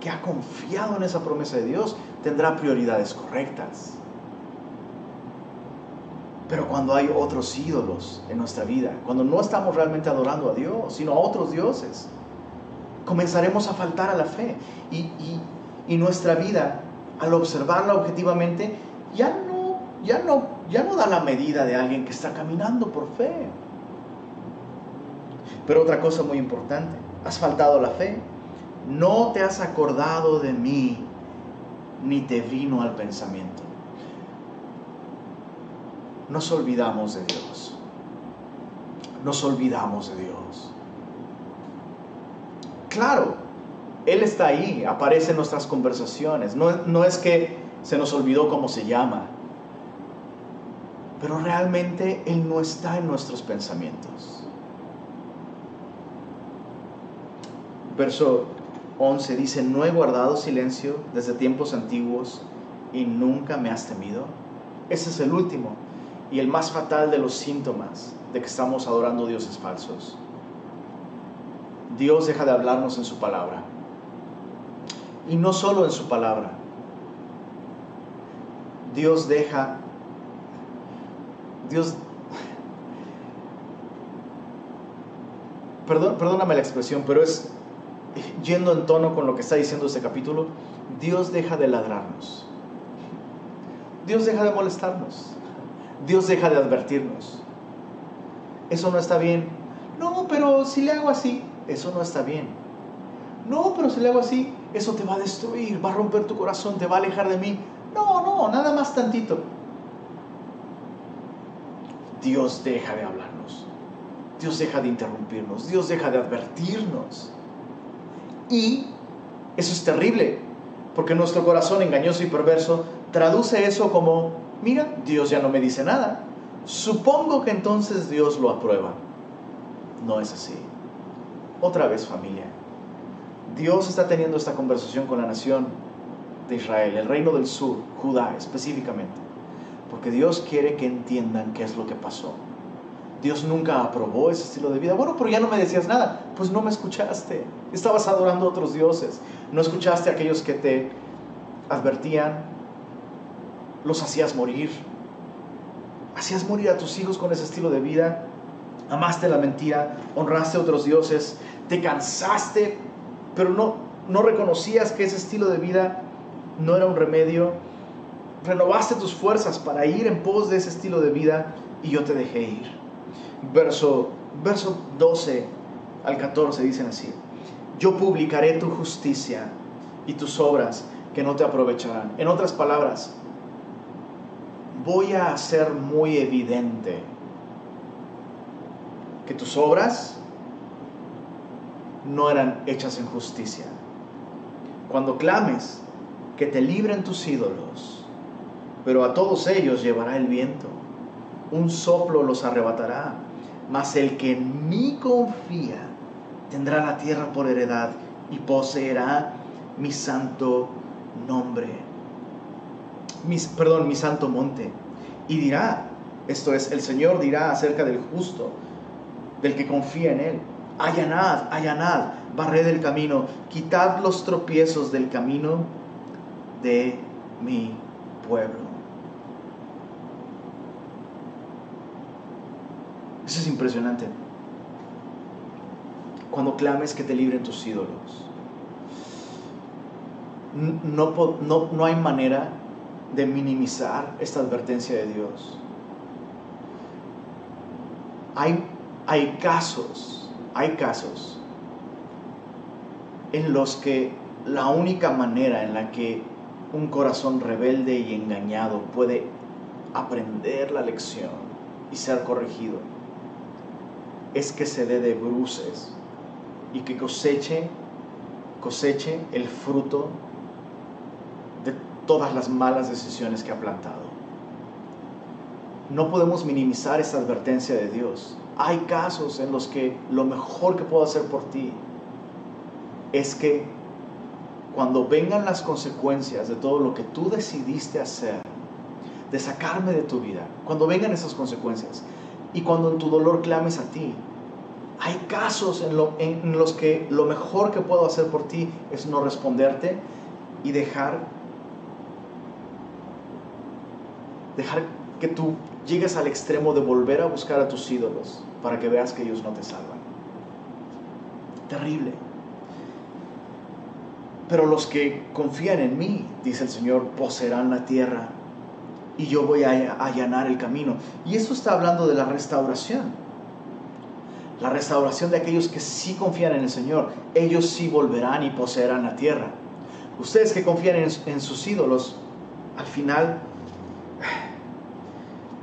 que ha confiado en esa promesa de Dios tendrá prioridades correctas. Pero cuando hay otros ídolos en nuestra vida, cuando no estamos realmente adorando a Dios, sino a otros dioses, comenzaremos a faltar a la fe. Y, y nuestra vida, al observarla objetivamente, ya no, ya, no, ya no da la medida de alguien que está caminando por fe. Pero otra cosa muy importante, has faltado a la fe no te has acordado de mí, ni te vino al pensamiento. Nos olvidamos de Dios. Nos olvidamos de Dios. Claro, Él está ahí, aparece en nuestras conversaciones. No, no es que se nos olvidó cómo se llama, pero realmente Él no está en nuestros pensamientos. Verso 11 dice, no he guardado silencio desde tiempos antiguos y nunca me has temido. Ese es el último y el más fatal de los síntomas de que estamos adorando dioses falsos. Dios deja de hablarnos en su palabra. Y no solo en su palabra. Dios deja, Dios, perdón, perdóname la expresión, pero es yendo en tono con lo que está diciendo este capítulo, Dios deja de ladrarnos. Dios deja de molestarnos. Dios deja de advertirnos. Eso no está bien. No, pero si le hago así, eso no está bien. No, pero si le hago así, eso te va a destruir, va a romper tu corazón, te va a alejar de mí. No, no, nada más tantito. Dios deja de hablarnos. Dios deja de interrumpirnos. Dios deja de advertirnos. Y eso es terrible, porque nuestro corazón engañoso y perverso traduce eso como, mira, Dios ya no me dice nada. Supongo que entonces Dios lo aprueba. No es así. Otra vez familia. Dios está teniendo esta conversación con la nación de Israel, el reino del sur, Judá específicamente, porque Dios quiere que entiendan qué es lo que pasó. Dios nunca aprobó ese estilo de vida. Bueno, pero ya no me decías nada. Pues no me escuchaste. Estabas adorando a otros dioses. No escuchaste a aquellos que te advertían. Los hacías morir. Hacías morir a tus hijos con ese estilo de vida. Amaste la mentira. Honraste a otros dioses. Te cansaste. Pero no, no reconocías que ese estilo de vida no era un remedio. Renovaste tus fuerzas para ir en pos de ese estilo de vida y yo te dejé ir verso, verso 12 al 14 dicen así, yo publicaré tu justicia y tus obras que no te aprovecharán. En otras palabras, voy a hacer muy evidente que tus obras no eran hechas en justicia. Cuando clames, que te libren tus ídolos, pero a todos ellos llevará el viento. Un soplo los arrebatará mas el que en mí confía tendrá la tierra por heredad y poseerá mi santo nombre. Perdón, mi santo monte. Y dirá, esto es, el Señor dirá acerca del justo, del que confía en Él. Allanad, allanad, barred el camino, quitad los tropiezos del camino de mi pueblo. Eso es impresionante. Cuando clames que te libren tus ídolos. No, no, no hay manera de minimizar esta advertencia de Dios. Hay, hay casos, hay casos en los que la única manera en la que un corazón rebelde y engañado puede aprender la lección y ser corregido es que se dé de bruces y que coseche, coseche el fruto todas las malas decisiones que ha plantado. No podemos minimizar esta advertencia de Dios. Hay casos en los que lo mejor que puedo hacer por ti es que cuando vengan las consecuencias de todo lo que tú decidiste hacer, de sacarme de tu vida, cuando vengan esas consecuencias, y cuando en tu dolor clames a ti. Hay casos en, los que lo mejor que puedo hacer por ti es no responderte y dejar, dejar que tú llegues al extremo de volver a buscar a tus ídolos para que veas que ellos no te salvan. Terrible. Pero los que confían en mí, dice el Señor, poseerán la tierra y yo voy a allanar el camino. Y esto está hablando de la restauración. la restauración de aquellos que sí confían en el Señor. Ellos sí volverán y poseerán la tierra. Ustedes que confían en, sus ídolos, al final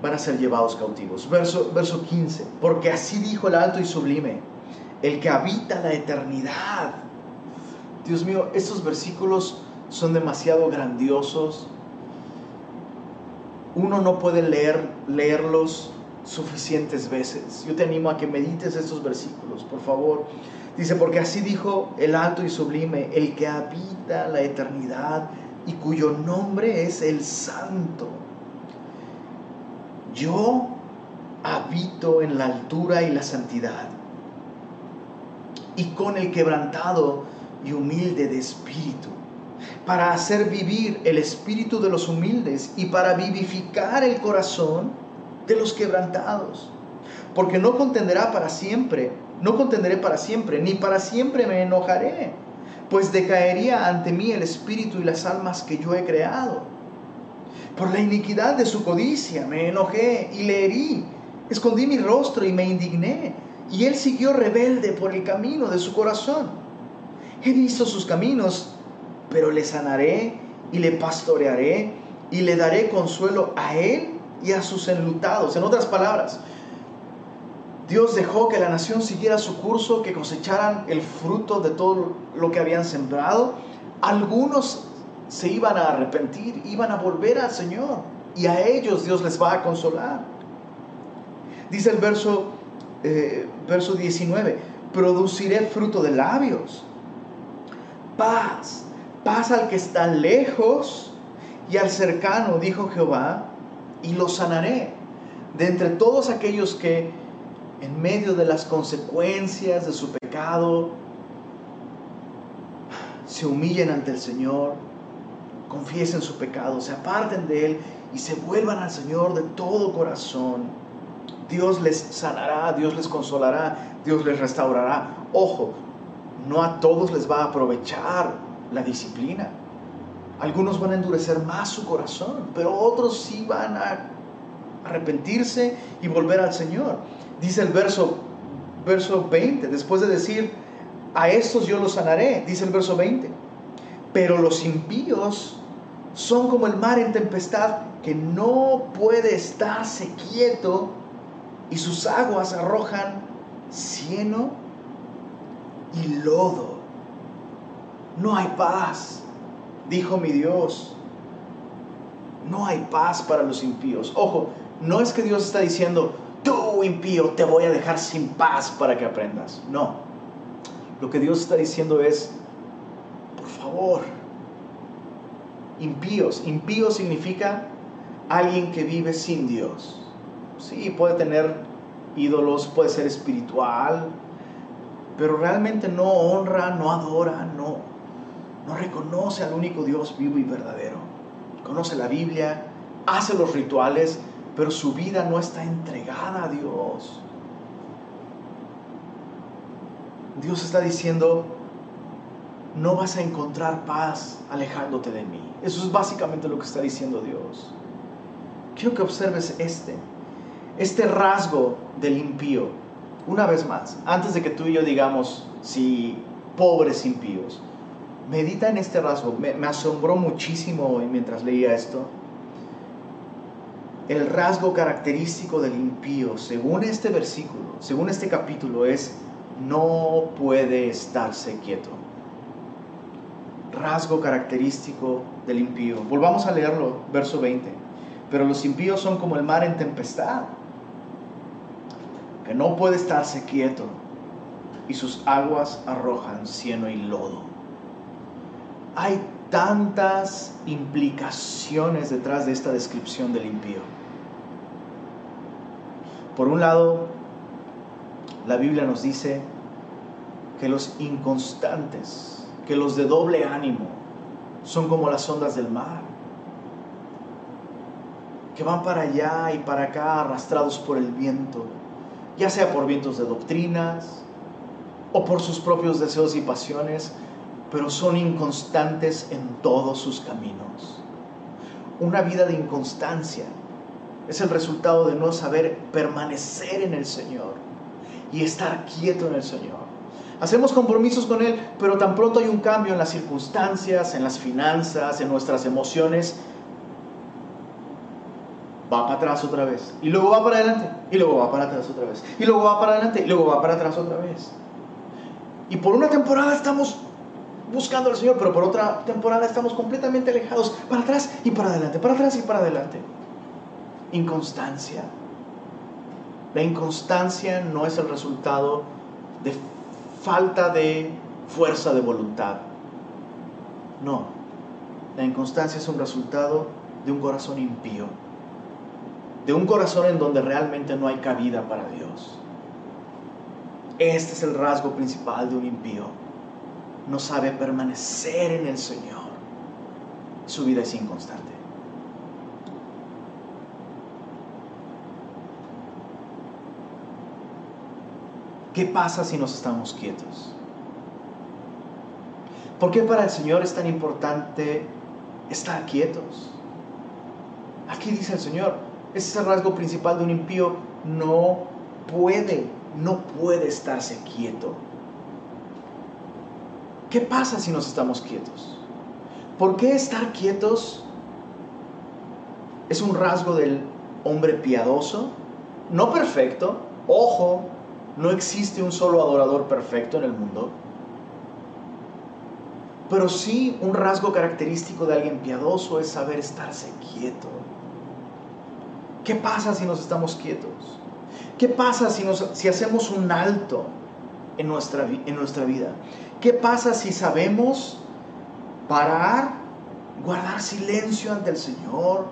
van a ser llevados cautivos. Verso, verso 15, porque así dijo el alto y sublime, el que habita la eternidad. Dios mío, estos versículos son demasiado grandiosos. Uno no puede leer, leerlos suficientes veces. Yo te animo a que medites estos versículos, por favor. Dice, porque así dijo el alto y sublime, el que habita la eternidad y cuyo nombre es el santo. Yo habito en la altura y la santidad y con el quebrantado y humilde de espíritu, para hacer vivir el espíritu de los humildes y para vivificar el corazón de los quebrantados. Porque no contenderá para siempre, no contenderé para siempre, ni para siempre me enojaré, pues decaería ante mí el espíritu y las almas que yo he creado. Por la iniquidad de su codicia me enojé y le herí, escondí mi rostro y me indigné, y él siguió rebelde por el camino de su corazón. He visto sus caminos, pero le sanaré y le pastorearé y le daré consuelo a él y a sus enlutados. En otras palabras, Dios dejó que la nación siguiera su curso, que cosecharan el fruto de todo lo que habían sembrado. Algunos se iban a arrepentir, iban a volver al Señor y a ellos Dios les va a consolar. Dice el verso, eh, verso 19, produciré fruto de labios, paz, paz al que está lejos y al cercano, dijo Jehová, y lo sanaré. De entre todos aquellos que en medio de las consecuencias de su pecado se humillen ante el Señor, confiesen su pecado, se aparten de Él y se vuelvan al Señor de todo corazón. Dios les sanará, Dios les consolará, Dios les restaurará. Ojo, no a todos les va a aprovechar la disciplina. Algunos van a endurecer más su corazón, pero otros sí van a arrepentirse y volver al Señor. Dice el verso, verso 20, después de decir, a estos yo los sanaré, dice el verso 20, pero los impíos son como el mar en tempestad que no puede estarse quieto y sus aguas arrojan cieno y lodo. No hay paz dijo mi Dios. No hay paz para los impíos. Ojo, no es que Dios está diciendo, tú impío, te voy a dejar sin paz para que aprendas. No. Lo que Dios está diciendo es, por favor, impíos. Impío significa alguien que vive sin Dios. Sí, puede tener ídolos, puede ser espiritual, pero realmente no honra, no adora, no, no reconoce al único Dios vivo y verdadero. Conoce la Biblia, hace los rituales, pero su vida no está entregada a Dios. Dios está diciendo, no vas a encontrar paz alejándote de mí. Eso es básicamente lo que está diciendo Dios. Quiero que observes este, este rasgo del impío. Una vez más, antes de que tú y yo digamos, si pobres impíos, medita en este rasgo. Me, asombró muchísimo mientras leía esto. El rasgo característico del impío, según este versículo, según este capítulo, es no puede estarse quieto. Rasgo característico del impío. Volvamos a leerlo, verso 20. Pero los impíos son como el mar en tempestad, que no puede estarse quieto, y sus aguas arrojan cieno y lodo hay tantas implicaciones detrás de esta descripción del impío. Por un lado, la Biblia nos dice que los inconstantes, que los de doble ánimo, son como las ondas del mar, que van para allá y para acá arrastrados por el viento, ya sea por vientos de doctrinas o por sus propios deseos y pasiones, pero son inconstantes en todos sus caminos. Una vida de inconstancia es el resultado de no saber permanecer en el Señor. y estar quieto en el Señor. Hacemos compromisos con Él, pero tan pronto hay un cambio en las circunstancias, en las finanzas, en nuestras emociones, va para atrás otra vez. Y luego va para adelante. Y luego va para atrás otra vez. Y luego va para adelante. Y luego va para atrás otra vez. Y por una temporada estamos buscando al Señor, pero por otra temporada estamos completamente alejados. Para atrás y para adelante. Para atrás y para adelante. Inconstancia. La inconstancia no es el resultado de falta de fuerza de voluntad. No. La inconstancia es un resultado de un corazón impío de un corazón en donde realmente no hay cabida para Dios. Este es el rasgo principal de un impío. No sabe permanecer en el Señor. Su vida es inconstante. ¿Qué pasa si nos estamos quietos? ¿Por qué para el Señor es tan importante estar quietos? Aquí dice el Señor, ese es el rasgo principal de un impío. No puede, no puede estarse quieto. ¿Qué pasa si nos estamos quietos? ¿Por qué estar quietos es un rasgo del hombre piadoso? No perfecto. Ojo, no existe un solo adorador perfecto en el mundo. Pero sí un rasgo característico de alguien piadoso es saber estarse quieto. ¿Qué pasa si nos estamos quietos? ¿Qué pasa si, hacemos un alto en nuestra vida? ¿Qué pasa si sabemos parar, guardar silencio ante el Señor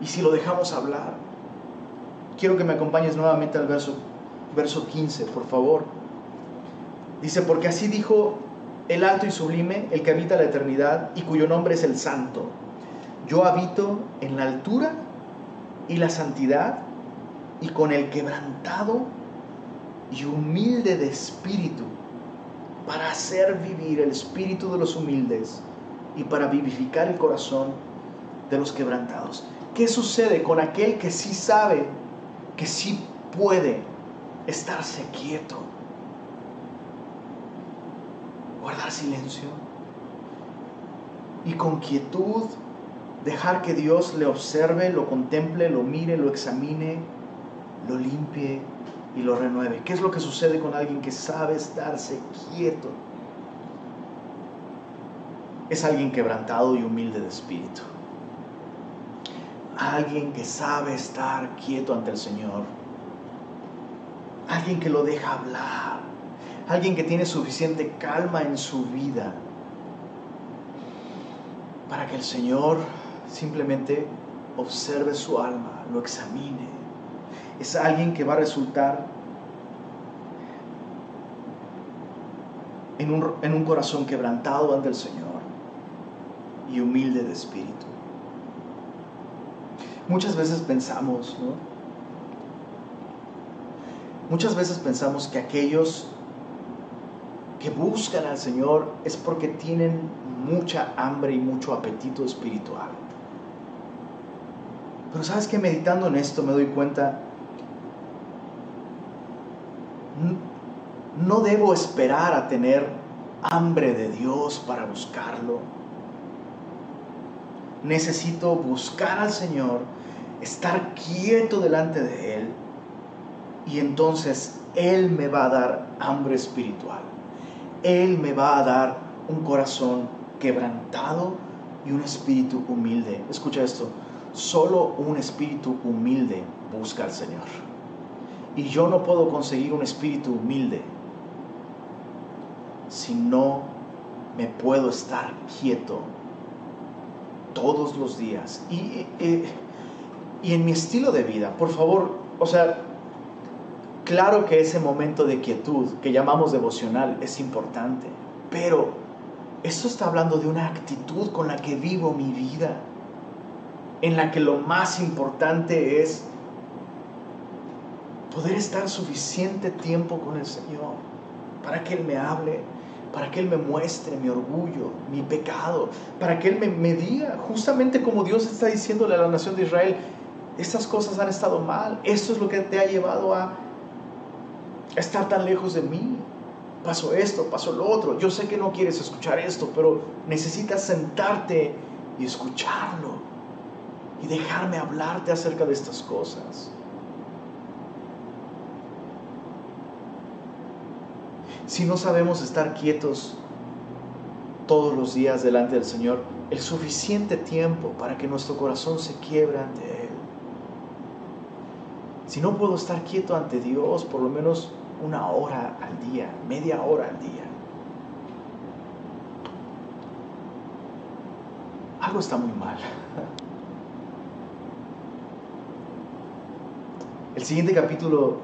y si lo dejamos hablar? Quiero que me acompañes nuevamente al verso, verso 15, por favor. Dice, porque así dijo el alto y sublime, el que habita la eternidad y cuyo nombre es el santo. Yo habito en la altura y la santidad y con el quebrantado y humilde de espíritu para hacer vivir el espíritu de los humildes y para vivificar el corazón de los quebrantados. ¿Qué sucede con aquel que sí sabe, que sí puede estarse quieto? Guardar silencio y con quietud dejar que Dios le observe, lo contemple, lo mire, lo examine, lo limpie y lo renueve. ¿Qué es lo que sucede con alguien que sabe estarse quieto? Es alguien quebrantado y humilde de espíritu. Alguien que sabe estar quieto ante el Señor. Alguien que lo deja hablar. Alguien que tiene suficiente calma en su vida para que el Señor simplemente observe su alma, lo examine. Es alguien que va a resultar en un, en un corazón quebrantado ante el Señor y humilde de espíritu. Muchas veces pensamos, ¿no? Muchas veces pensamos que aquellos que buscan al Señor es porque tienen mucha hambre y mucho apetito espiritual. Pero sabes que meditando en esto me doy cuenta, no debo esperar a tener hambre de Dios para buscarlo. Necesito buscar al Señor, estar quieto delante de Él y entonces Él me va a dar hambre espiritual. Él me va a dar un corazón quebrantado y un espíritu humilde. Escucha esto, Solo un espíritu humilde busca al Señor. Y yo no puedo conseguir un espíritu humilde si no me puedo estar quieto todos los días. Y, y, en mi estilo de vida, por favor, o sea, claro que ese momento de quietud que llamamos devocional es importante, pero esto está hablando de una actitud con la que vivo mi vida en la que lo más importante es poder estar suficiente tiempo con el Señor para que Él me hable, para que Él me muestre mi orgullo, mi pecado, para que Él me, me diga, justamente como Dios está diciéndole a la nación de Israel, estas cosas han estado mal, esto es lo que te ha llevado a estar tan lejos de mí. Pasó esto, pasó lo otro. Yo sé que no quieres escuchar esto, pero necesitas sentarte y escucharlo y dejarme hablarte acerca de estas cosas. Si no sabemos estar quietos todos los días delante del Señor, el suficiente tiempo para que nuestro corazón se quiebre ante Él. Si no puedo estar quieto ante Dios, por lo menos una hora al día, media hora al día. Algo está muy mal. El siguiente capítulo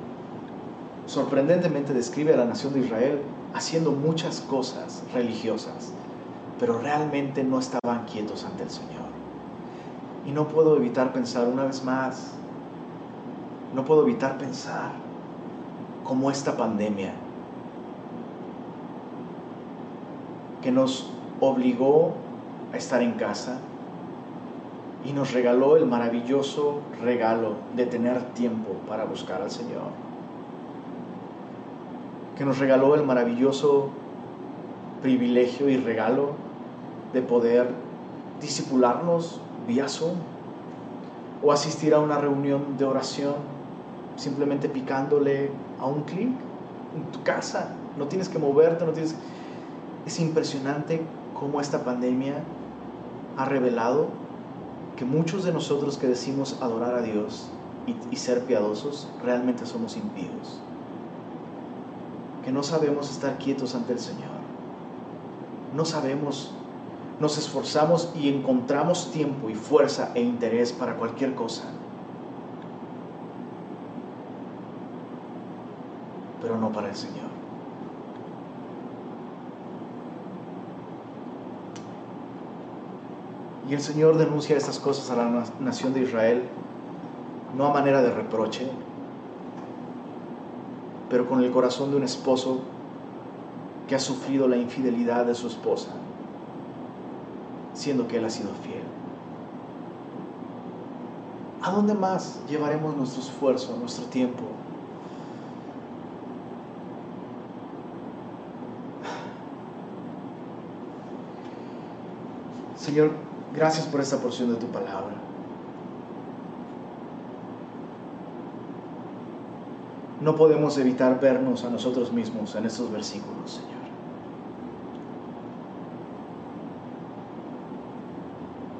sorprendentemente describe a la nación de Israel haciendo muchas cosas religiosas, pero realmente no estaban quietos ante el Señor. Y no puedo evitar pensar una vez más, no puedo evitar pensar cómo esta pandemia que nos obligó a estar en casa y nos regaló el maravilloso regalo de tener tiempo para buscar al Señor. Que nos regaló el maravilloso privilegio y regalo de poder disipularnos vía Zoom o asistir a una reunión de oración simplemente picándole a un clic en tu casa. No tienes que moverte, no tienes... Es impresionante cómo esta pandemia ha revelado que muchos de nosotros que decimos adorar a Dios y, y ser piadosos realmente somos impíos que no sabemos estar quietos ante el Señor. No sabemos, nos esforzamos y encontramos tiempo y fuerza e interés para cualquier cosa. Pero no para el Señor. Y el Señor denuncia estas cosas a la nación de Israel, no a manera de reproche, pero con el corazón de un esposo que ha sufrido la infidelidad de su esposa, siendo que él ha sido fiel. ¿A dónde más llevaremos nuestro esfuerzo, nuestro tiempo? Señor, gracias por esta porción de tu palabra. no podemos evitar vernos a nosotros mismos en estos versículos, Señor.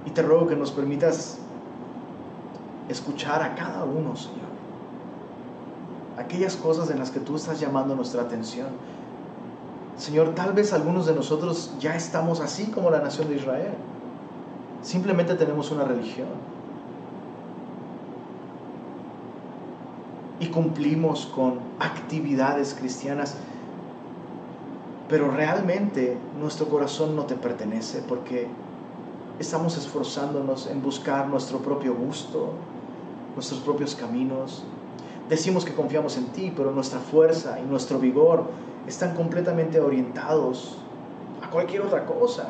Y te ruego que nos permitas escuchar a cada uno, Señor. Aquellas cosas en las que tú estás llamando nuestra atención. Señor, tal vez algunos de nosotros ya estamos así como la nación de Israel. Simplemente tenemos una religión y cumplimos con actividades cristianas, pero realmente nuestro corazón no te pertenece porque estamos esforzándonos en buscar nuestro propio gusto, nuestros propios caminos. Decimos que confiamos en ti, pero nuestra fuerza y nuestro vigor están completamente orientados a cualquier otra cosa.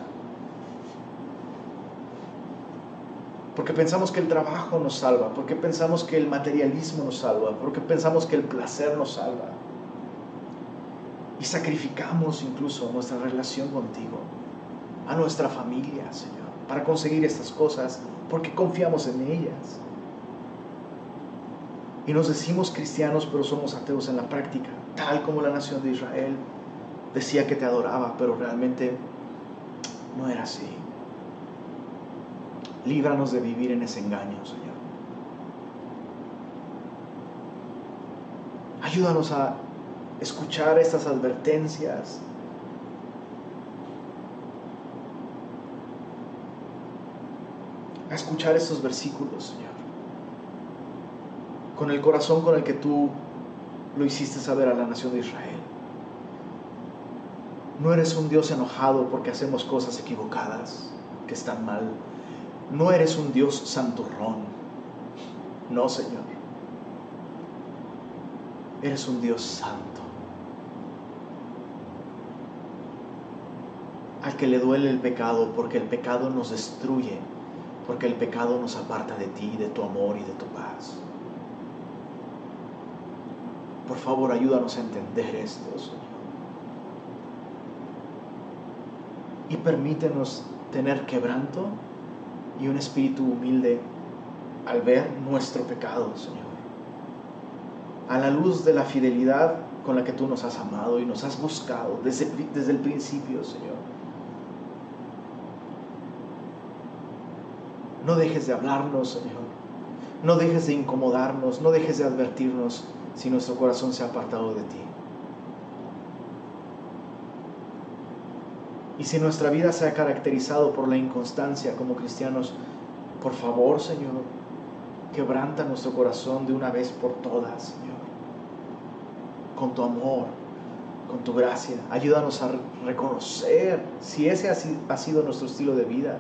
Porque pensamos que el trabajo nos salva, porque pensamos que el materialismo nos salva, porque pensamos que el placer nos salva. Y sacrificamos incluso nuestra relación contigo, a nuestra familia, Señor, para conseguir estas cosas, porque confiamos en ellas. Y nos decimos cristianos, pero somos ateos en la práctica, tal como la nación de Israel decía que te adoraba, pero realmente no era así. Líbranos de vivir en ese engaño, Señor. Ayúdanos a escuchar estas advertencias. A escuchar estos versículos, Señor. Con el corazón con el que tú lo hiciste saber a la nación de Israel. No eres un Dios enojado porque hacemos cosas equivocadas, que están mal no eres un Dios santurrón. No, Señor. Eres un Dios santo. Al que le duele el pecado, porque el pecado nos destruye, porque el pecado nos aparta de ti, de tu amor y de tu paz. Por favor, ayúdanos a entender esto, Señor. Y permítenos tener quebranto y un espíritu humilde al ver nuestro pecado, Señor. A la luz de la fidelidad con la que tú nos has amado y nos has buscado desde, desde el principio, Señor. No dejes de hablarnos, Señor. No dejes de incomodarnos, no dejes de advertirnos si nuestro corazón se ha apartado de ti. Y si nuestra vida se ha caracterizado por la inconstancia como cristianos, por favor, Señor, quebranta nuestro corazón de una vez por todas, Señor. Con tu amor, con tu gracia. Ayúdanos a reconocer si ese ha sido nuestro estilo de vida.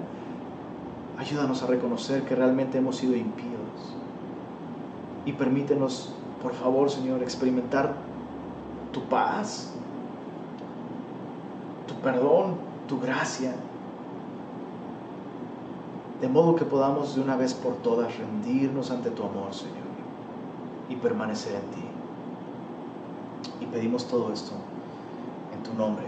Ayúdanos a reconocer que realmente hemos sido impíos. Y permítenos, por favor, Señor, experimentar tu paz, tu perdón, tu gracia, de modo que podamos de una vez por todas rendirnos ante tu amor, Señor, y permanecer en ti. Y pedimos todo esto en tu nombre.